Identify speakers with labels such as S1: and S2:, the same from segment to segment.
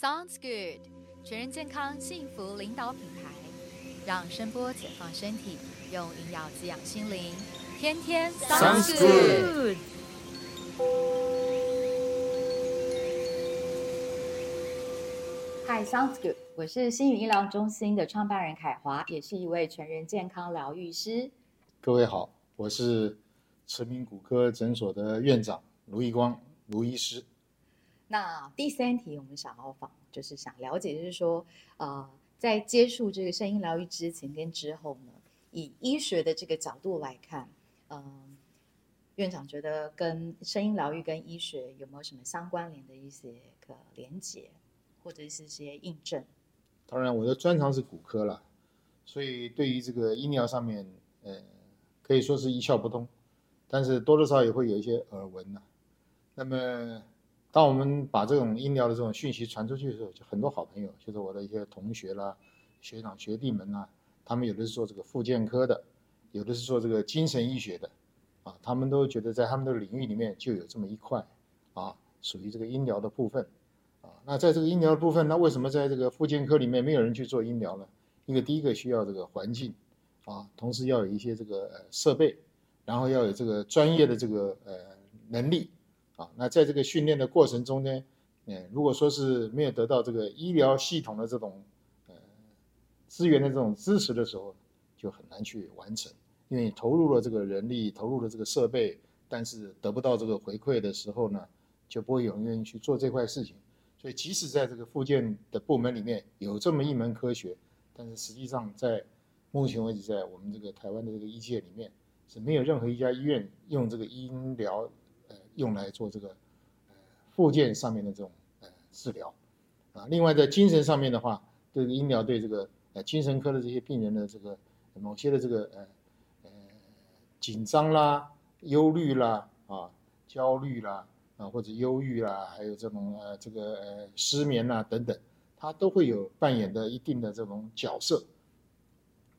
S1: Sounds good，全人健康幸福领导品牌，让声波解放身体，用营养滋养心灵，天天 Sounds good。Hi，Sounds good，我是新宇医疗中心的创办人凯华，也是一位全人健康疗愈师。
S2: 各位好，我是驰名骨科诊所的院长卢义光卢医师。
S1: 那第三题，我们想要访，就是想了解，就是说，呃，在接触这个声音疗愈之前跟之后呢，以医学的这个角度来看，嗯，院长觉得跟声音疗愈跟医学有没有什么相关联的一些个连接，或者是些印证？
S2: 当然，我的专长是骨科了，所以对于这个医疗上面，呃，可以说是一窍不通，但是多多少少也会有一些耳闻。那么。当我们把这种医疗的这种讯息传出去的时候，就很多好朋友，就是我的一些同学啦、学长学弟们呐，他们有的是做这个复健科的，有的是做这个精神医学的，啊，他们都觉得在他们的领域里面就有这么一块，啊，属于这个医疗的部分，啊，那在这个医疗的部分，那为什么在这个复健科里面没有人去做医疗呢？因为第一个需要这个环境，啊，同时要有一些这个设备，然后要有这个专业的这个呃能力。啊，那在这个训练的过程中呢，嗯，如果说是没有得到这个医疗系统的这种呃资源的这种支持的时候，就很难去完成，因为你投入了这个人力，投入了这个设备，但是得不到这个回馈的时候呢，就不会有人愿意去做这块事情。所以，即使在这个附件的部门里面有这么一门科学，但是实际上在目前为止，在我们这个台湾的这个医界里面，是没有任何一家医院用这个医疗。用来做这个呃附件上面的这种呃治疗啊，另外在精神上面的话，这个医疗对这个呃精神科的这些病人的这个某些的这个呃呃紧张啦、忧虑啦啊、焦虑啦啊或者忧郁啦，还有这种呃这个呃失眠啦等等，它都会有扮演的一定的这种角色。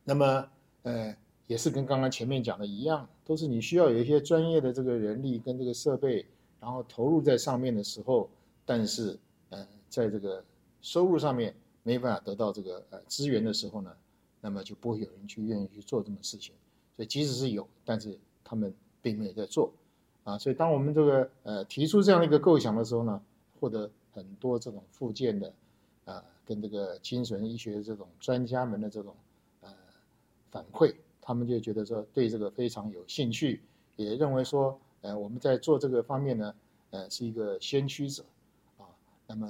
S2: 那么呃。也是跟刚刚前面讲的一样，都是你需要有一些专业的这个人力跟这个设备，然后投入在上面的时候，但是，呃，在这个收入上面没办法得到这个呃资源的时候呢，那么就不会有人去愿意去做这么事情。所以即使是有，但是他们并没有在做，啊，所以当我们这个呃提出这样的一个构想的时候呢，获得很多这种附件的，啊，跟这个精神医学这种专家们的这种呃反馈。他们就觉得说对这个非常有兴趣，也认为说，呃，我们在做这个方面呢，呃，是一个先驱者，啊，那么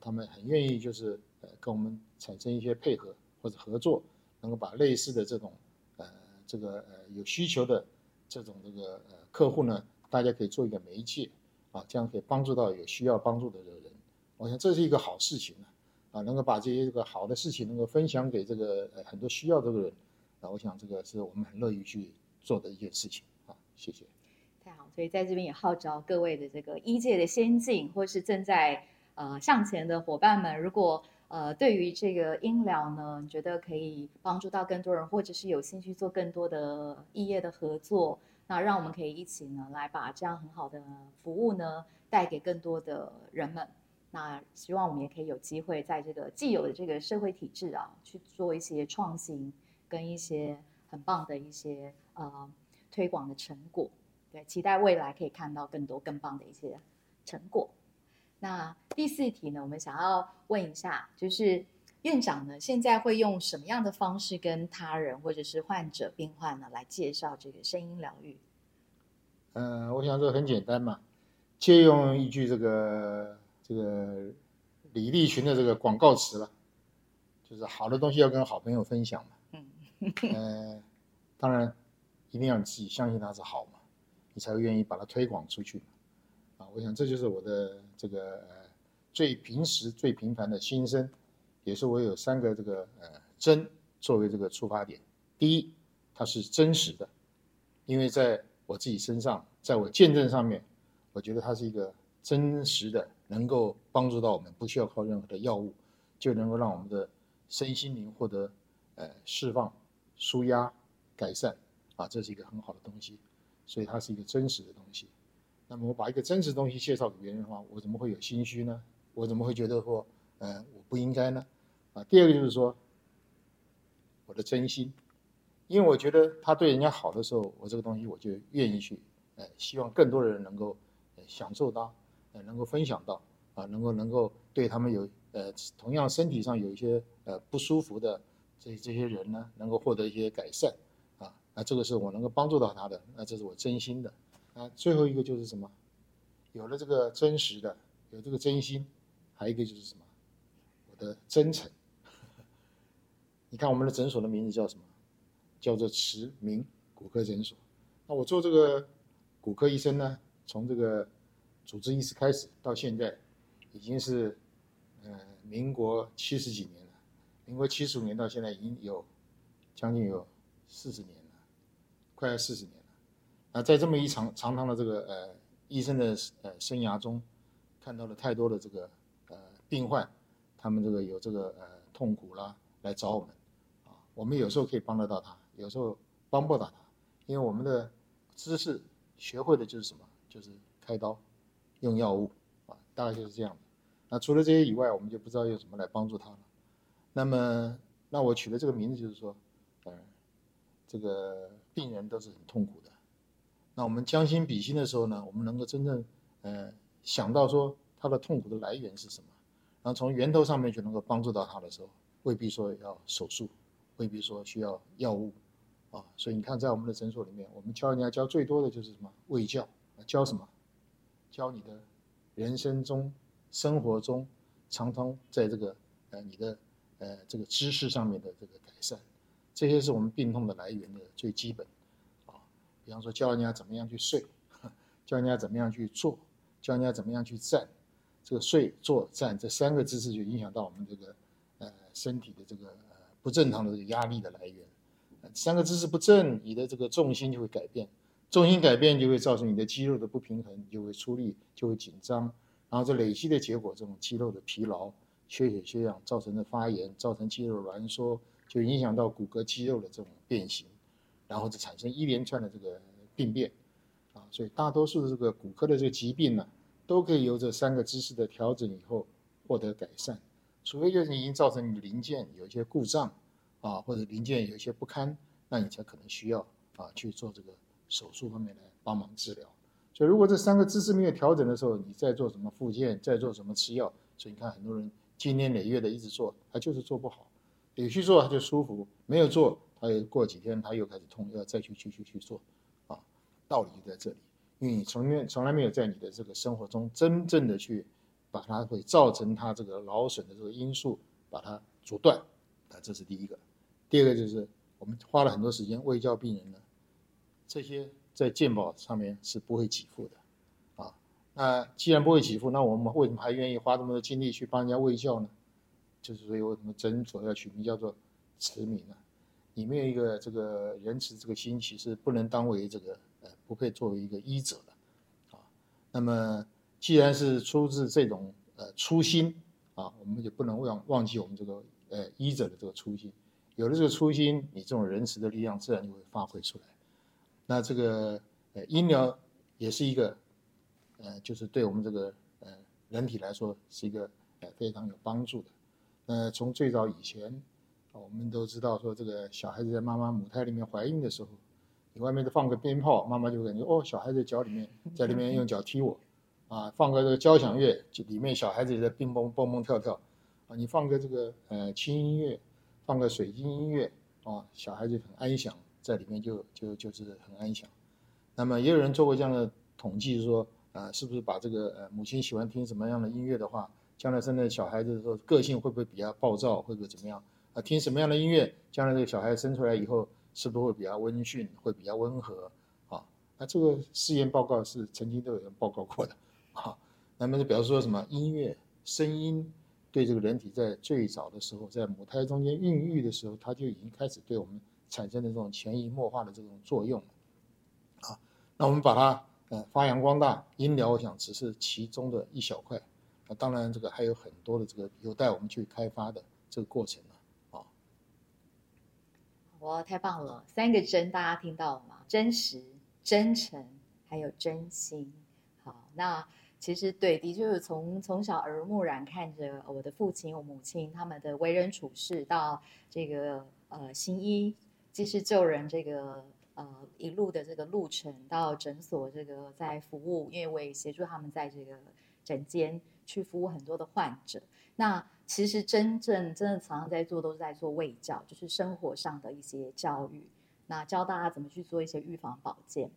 S2: 他们很愿意就是呃跟我们产生一些配合或者合作，能够把类似的这种呃这个呃有需求的这种这个呃客户呢，大家可以做一个媒介，啊，这样可以帮助到有需要帮助的这个人，我想这是一个好事情啊，能够把这些这个好的事情能够分享给这个呃很多需要这个人。那我想这个是我们很乐意去做的一件事情啊，谢谢。
S1: 太好，所以在这边也号召各位的这个医界的先进，或是正在呃向前的伙伴们，如果呃对于这个医疗呢，你觉得可以帮助到更多人，或者是有兴趣做更多的异业的合作，那让我们可以一起呢来把这样很好的服务呢带给更多的人们。那希望我们也可以有机会在这个既有的这个社会体制啊去做一些创新。跟一些很棒的一些呃推广的成果，对，期待未来可以看到更多更棒的一些成果。那第四题呢，我们想要问一下，就是院长呢现在会用什么样的方式跟他人或者是患者病患呢来介绍这个声音疗愈？
S2: 嗯，我想这很简单嘛，借用一句这个这个李立群的这个广告词了，就是好的东西要跟好朋友分享嘛。呃，当然，一定要你自己相信它是好嘛，你才会愿意把它推广出去。啊，我想这就是我的这个最平时、最平凡的心声，也是我有三个这个呃真作为这个出发点。第一，它是真实的，因为在我自己身上，在我见证上面，我觉得它是一个真实的，能够帮助到我们，不需要靠任何的药物，就能够让我们的身心灵获得呃释放。舒压、改善，啊，这是一个很好的东西，所以它是一个真实的东西。那么我把一个真实的东西介绍给别人的话，我怎么会有心虚呢？我怎么会觉得说呃，我不应该呢？啊，第二个就是说，我的真心，因为我觉得他对人家好的时候，我这个东西我就愿意去，呃，希望更多的人能够享受到，呃，能够分享到，啊，能够能够对他们有，呃，同样身体上有一些呃不舒服的这这些人呢，能够获得一些改善，啊，那这个是我能够帮助到他的，那这是我真心的，啊，最后一个就是什么？有了这个真实的，有这个真心，还有一个就是什么？我的真诚。你看我们的诊所的名字叫什么？叫做慈明骨科诊所。那我做这个骨科医生呢，从这个主治医师开始到现在，已经是呃民国七十几年了。民国七十五年到现在已经有将近有四十年了，快要四十年了。那在这么一长长长的这个呃医生的呃生涯中，看到了太多的这个呃病患，他们这个有这个呃痛苦啦，来找我们啊。我们有时候可以帮得到他，有时候帮不到他，因为我们的知识学会的就是什么？就是开刀，用药物啊，大概就是这样的。那除了这些以外，我们就不知道用什么来帮助他了。那么，那我取的这个名字就是说，呃，这个病人都是很痛苦的。那我们将心比心的时候呢，我们能够真正呃想到说他的痛苦的来源是什么，然后从源头上面就能够帮助到他的时候，未必说要手术。未必说需要药物，啊，所以你看，在我们的诊所里面，我们教人家教最多的就是什么？卫教，教什么？教你的人生中、生活中，常常在这个呃你的呃这个知识上面的这个改善，这些是我们病痛的来源的最基本，啊，比方说教人家怎么样去睡，教人家怎么样去坐，教人家怎么样去站，这个睡、坐、站这三个姿势就影响到我们这个呃身体的这个。不正常的这个压力的来源，三个姿势不正，你的这个重心就会改变，重心改变就会造成你的肌肉的不平衡，就会出力，就会紧张，然后这累积的结果，这种肌肉的疲劳、缺血缺氧造成的发炎，造成肌肉挛缩，就影响到骨骼肌肉的这种变形，然后就产生一连串的这个病变，啊，所以大多数的这个骨科的这个疾病呢，都可以由这三个姿势的调整以后获得改善。除非就是已经造成你的零件有一些故障，啊，或者零件有一些不堪，那你才可能需要啊去做这个手术方面来帮忙治疗。所以如果这三个姿势没有调整的时候，你再做什么复健，再做什么吃药，所以你看很多人经年累月的一直做，他就是做不好。有去做他就舒服，没有做，他又过几天他又开始痛，要再去继续去做，啊，道理就在这里，因为你从面从来没有在你的这个生活中真正的去。把它会造成它这个劳损的这个因素，把它阻断，啊，这是第一个。第二个就是我们花了很多时间喂教病人呢，这些在健保上面是不会给付的，那既然不会给付，那我们为什么还愿意花这么多精力去帮人家喂教呢？就是所以为什么诊所要取名叫做慈悯呢？里面有一个这个仁慈这个心，其实不能当为这个呃不配作为一个医者的，啊，那么。既然是出自这种呃初心啊，我们就不能忘忘记我们这个呃医者的这个初心。有了这个初心，你这种仁慈的力量自然就会发挥出来。那这个呃医疗也是一个呃，就是对我们这个呃人体来说是一个呃非常有帮助的。呃从最早以前，我们都知道说这个小孩子在妈妈母胎里面怀孕的时候，你外面的放个鞭炮，妈妈就感觉哦，小孩子脚里面在里面用脚踢我。啊，放个这个交响乐，就里面小孩子也在蹦蹦蹦蹦跳跳，啊，你放个这个呃轻音乐，放个水晶音乐，啊，小孩子很安详，在里面就就就是很安详。那么也有人做过这样的统计，说啊，是不是把这个呃母亲喜欢听什么样的音乐的话，将来生的小孩子的时候个性会不会比较暴躁，会不会怎么样？啊，听什么样的音乐，将来这个小孩生出来以后是不是会比较温驯，会比较温和？啊，那这个试验报告是曾经都有人报告过的。啊，那么就表示说什么？音乐声音对这个人体在最早的时候，在母胎中间孕育的时候，它就已经开始对我们产生的这种潜移默化的这种作用。啊，那我们把它呃发扬光大，音疗我想只是其中的一小块。那当然这个还有很多的这个有待我们去开发的这个过程呢。啊，
S1: 哇，太棒了！三个真，大家听到了吗？真实、真诚，还有真心。好，那。其实对，的确是从从小耳濡目染看着我的父亲、我母亲他们的为人处事，到这个呃行医、济世救人这个呃一路的这个路程，到诊所这个在服务，因为我也协助他们在这个诊间去服务很多的患者。那其实真正真的常常在做，都是在做卫教，就是生活上的一些教育，那教大家怎么去做一些预防保健。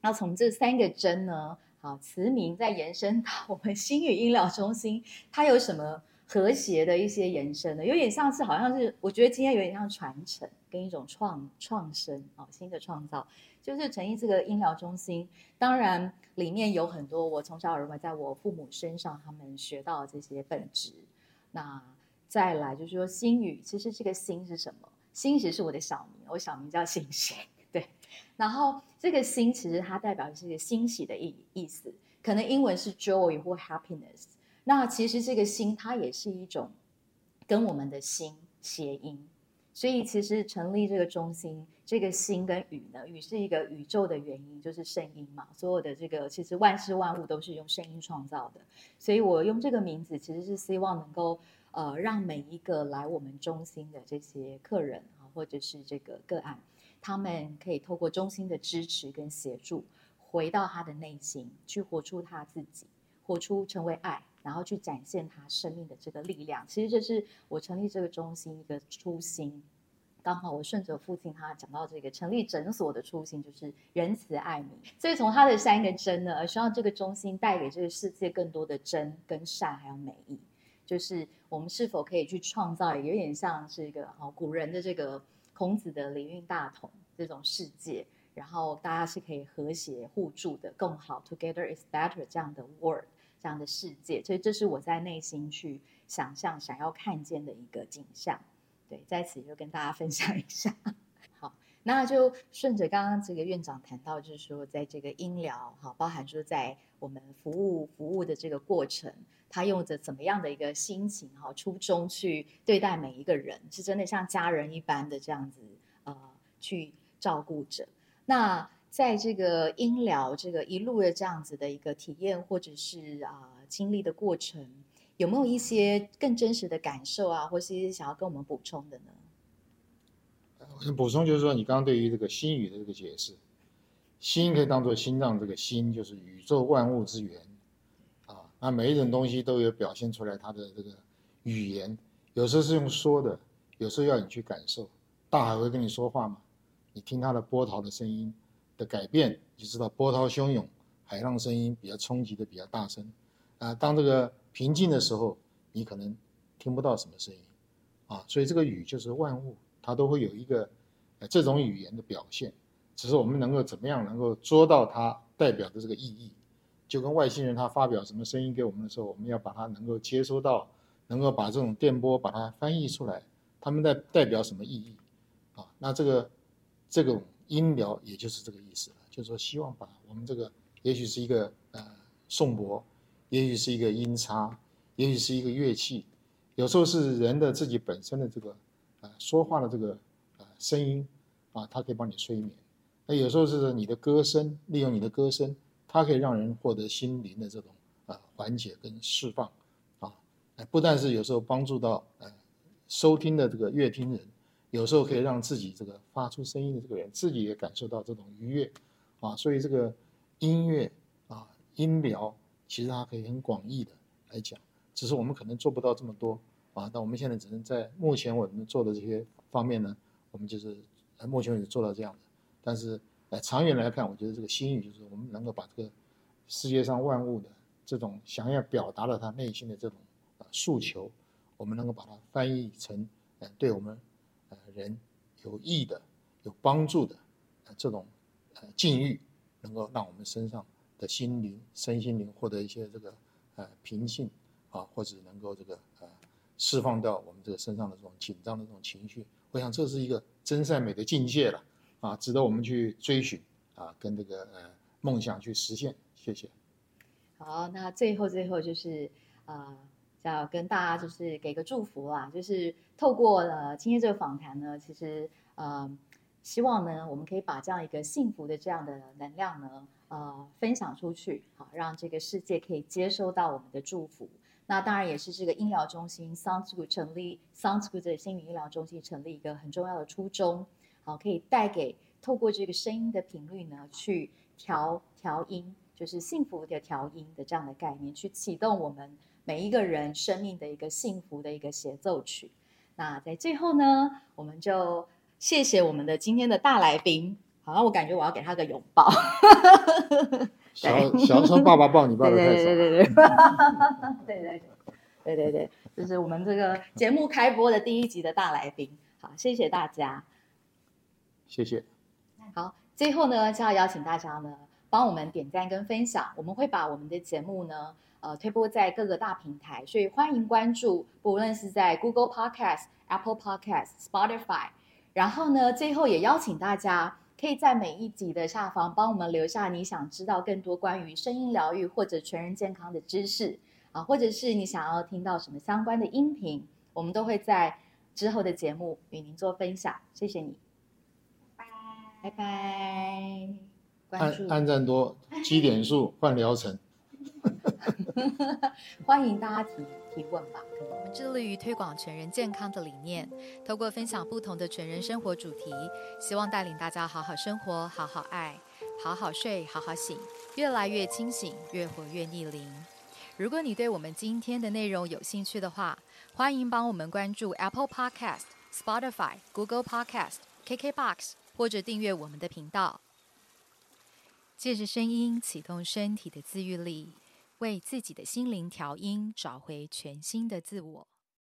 S1: 那从这三个针呢？好，慈铭再延伸到我们心语医疗中心，它有什么和谐的一些延伸的？有点像是，好像是，我觉得今天有点像传承跟一种创创生啊，新的创造，就是成立这个医疗中心。当然，里面有很多我从小耳闻，在我父母身上他们学到这些本质。那再来就是说，心语其实这个心是什么？心其实是我的小名，我小名叫星星。对，然后这个心其实它代表的是一个欣喜的意意思，可能英文是 joy 或 happiness。那其实这个心它也是一种跟我们的心谐音，所以其实成立这个中心，这个心跟宇呢，宇是一个宇宙的原因，就是声音嘛。所有的这个其实万事万物都是用声音创造的，所以我用这个名字其实是希望能够呃让每一个来我们中心的这些客人啊，或者是这个个案。他们可以透过中心的支持跟协助，回到他的内心，去活出他自己，活出成为爱，然后去展现他生命的这个力量。其实这是我成立这个中心一个初心。刚好我顺着父亲他讲到这个成立诊所的初心，就是仁慈爱民。所以从他的三个真呢，而希望这个中心带给这个世界更多的真跟善，还有美意。就是我们是否可以去创造，有点像是一个好古人的这个。孔子的礼运大同这种世界，然后大家是可以和谐互助的，更好。Together is better 这样的 word，这样的世界，所以这是我在内心去想象、想要看见的一个景象。对，在此就跟大家分享一下。好，那就顺着刚刚这个院长谈到，就是说在这个医疗，哈，包含说在我们服务服务的这个过程。他用着怎么样的一个心情哈初衷去对待每一个人，是真的像家人一般的这样子呃去照顾着。那在这个音疗这个一路的这样子的一个体验或者是啊经历的过程，有没有一些更真实的感受啊，或是一些想要跟我们补充的呢？
S2: 我想补充就是说，你刚刚对于这个心语的这个解释，心可以当做心脏，这个心就是宇宙万物之源啊。那每一种东西都有表现出来它的这个语言，有时候是用说的，有时候要你去感受。大海会跟你说话吗？你听它的波涛的声音的改变，就知道波涛汹涌，海浪声音比较冲击的比较大声。啊，当这个平静的时候，你可能听不到什么声音。啊，所以这个语就是万物，它都会有一个呃这种语言的表现，只是我们能够怎么样能够捉到它代表的这个意义。就跟外星人他发表什么声音给我们的时候，我们要把它能够接收到，能够把这种电波把它翻译出来，他们在代表什么意义？啊，那这个这种音疗也就是这个意思了，就是说希望把我们这个也许是一个呃颂钵，也许是一个音叉，也许是一个乐器，有时候是人的自己本身的这个呃说话的这个呃声音啊，它可以帮你催眠。那有时候是你的歌声，利用你的歌声。它可以让人获得心灵的这种呃缓解跟释放，啊，不但是有时候帮助到呃收听的这个乐听人，有时候可以让自己这个发出声音的这个人自己也感受到这种愉悦，啊，所以这个音乐啊音疗其实它可以很广义的来讲，只是我们可能做不到这么多啊，但我们现在只能在目前我们做的这些方面呢，我们就是目前为止做到这样的，但是。呃，长远来看，我觉得这个心语就是我们能够把这个世界上万物的这种想要表达的他内心的这种呃诉求，我们能够把它翻译成呃对我们人有益的、有帮助的这种呃境遇，能够让我们身上的心灵、身心灵获得一些这个呃平静啊，或者能够这个呃释放掉我们这个身上的这种紧张的这种情绪。我想这是一个真善美的境界了。啊，值得我们去追寻啊，跟这个呃梦想去实现。谢谢。
S1: 好，那最后最后就是呃，要跟大家就是给个祝福啦，就是透过了今天这个访谈呢，其实呃，希望呢我们可以把这样一个幸福的这样的能量呢，呃分享出去，好让这个世界可以接收到我们的祝福。那当然也是这个医疗中心 Sounds Good 成立，Sounds Good 的心理医疗中心成立一个很重要的初衷，好可以带给透过这个声音的频率呢，去调调音，就是幸福的调音的这样的概念，去启动我们每一个人生命的一个幸福的一个协奏曲。那在最后呢，我们就谢谢我们的今天的大来宾。好像我感觉我要给他个拥抱。
S2: 小小时候爸爸抱你抱的太少。
S1: 对对对对对，对对对对对，就是我们这个节目开播的第一集的大来宾。好，谢谢大家。
S2: 谢谢。
S1: 好，最后呢，就要邀请大家呢，帮我们点赞跟分享。我们会把我们的节目呢，呃，推播在各个大平台，所以欢迎关注，不论是在 Google Podcast、Apple Podcast、Spotify。然后呢，最后也邀请大家。可以在每一集的下方帮我们留下你想知道更多关于声音疗愈或者全人健康的知识啊，或者是你想要听到什么相关的音频，我们都会在之后的节目与您做分享。谢谢你，
S3: 拜
S1: 拜拜。
S2: 按按赞多，积点数换疗程。
S1: 欢迎大家提提问吧。
S4: 我们致力于推广全人健康的理念，透过分享不同的全人生活主题，希望带领大家好好生活、好好爱、好好睡、好好醒，越来越清醒，越活越逆龄。如果你对我们今天的内容有兴趣的话，欢迎帮我们关注 Apple Podcast、Spotify、Google Podcast、KKBox，或者订阅我们的频道。借着声音启动身体的自愈力。为自己的心灵调音，找回全新的自我。